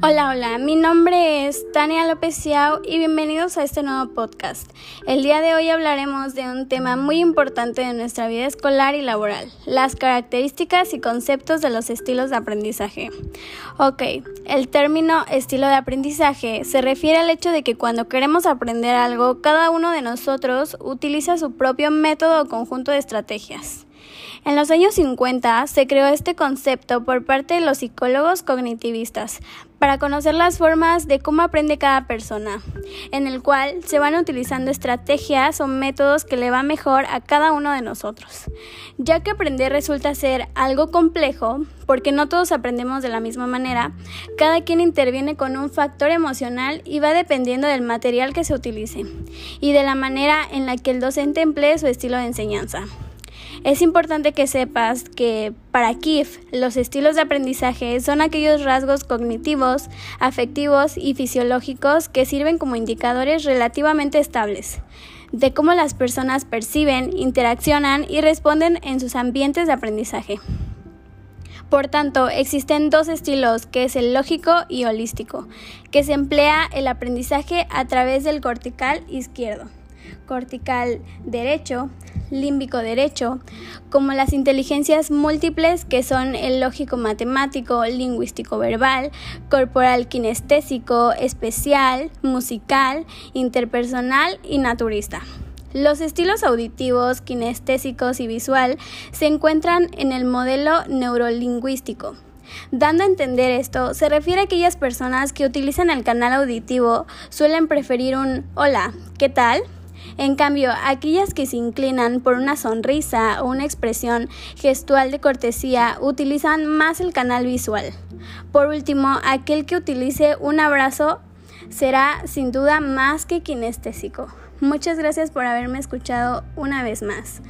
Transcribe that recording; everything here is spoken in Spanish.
Hola, hola, mi nombre es Tania López Ciao y bienvenidos a este nuevo podcast. El día de hoy hablaremos de un tema muy importante de nuestra vida escolar y laboral, las características y conceptos de los estilos de aprendizaje. Ok, el término estilo de aprendizaje se refiere al hecho de que cuando queremos aprender algo, cada uno de nosotros utiliza su propio método o conjunto de estrategias. En los años 50 se creó este concepto por parte de los psicólogos cognitivistas para conocer las formas de cómo aprende cada persona, en el cual se van utilizando estrategias o métodos que le va mejor a cada uno de nosotros, ya que aprender resulta ser algo complejo, porque no todos aprendemos de la misma manera, cada quien interviene con un factor emocional y va dependiendo del material que se utilice y de la manera en la que el docente emplee su estilo de enseñanza. Es importante que sepas que para KIF los estilos de aprendizaje son aquellos rasgos cognitivos, afectivos y fisiológicos que sirven como indicadores relativamente estables de cómo las personas perciben, interaccionan y responden en sus ambientes de aprendizaje. Por tanto, existen dos estilos, que es el lógico y holístico, que se emplea el aprendizaje a través del cortical izquierdo, cortical derecho, límbico derecho, como las inteligencias múltiples que son el lógico matemático, lingüístico verbal, corporal kinestésico, especial, musical, interpersonal y naturista. Los estilos auditivos, kinestésicos y visual se encuentran en el modelo neurolingüístico. Dando a entender esto, se refiere a aquellas personas que utilizan el canal auditivo suelen preferir un hola, ¿qué tal? En cambio, aquellas que se inclinan por una sonrisa o una expresión gestual de cortesía utilizan más el canal visual. Por último, aquel que utilice un abrazo será sin duda más que kinestésico. Muchas gracias por haberme escuchado una vez más.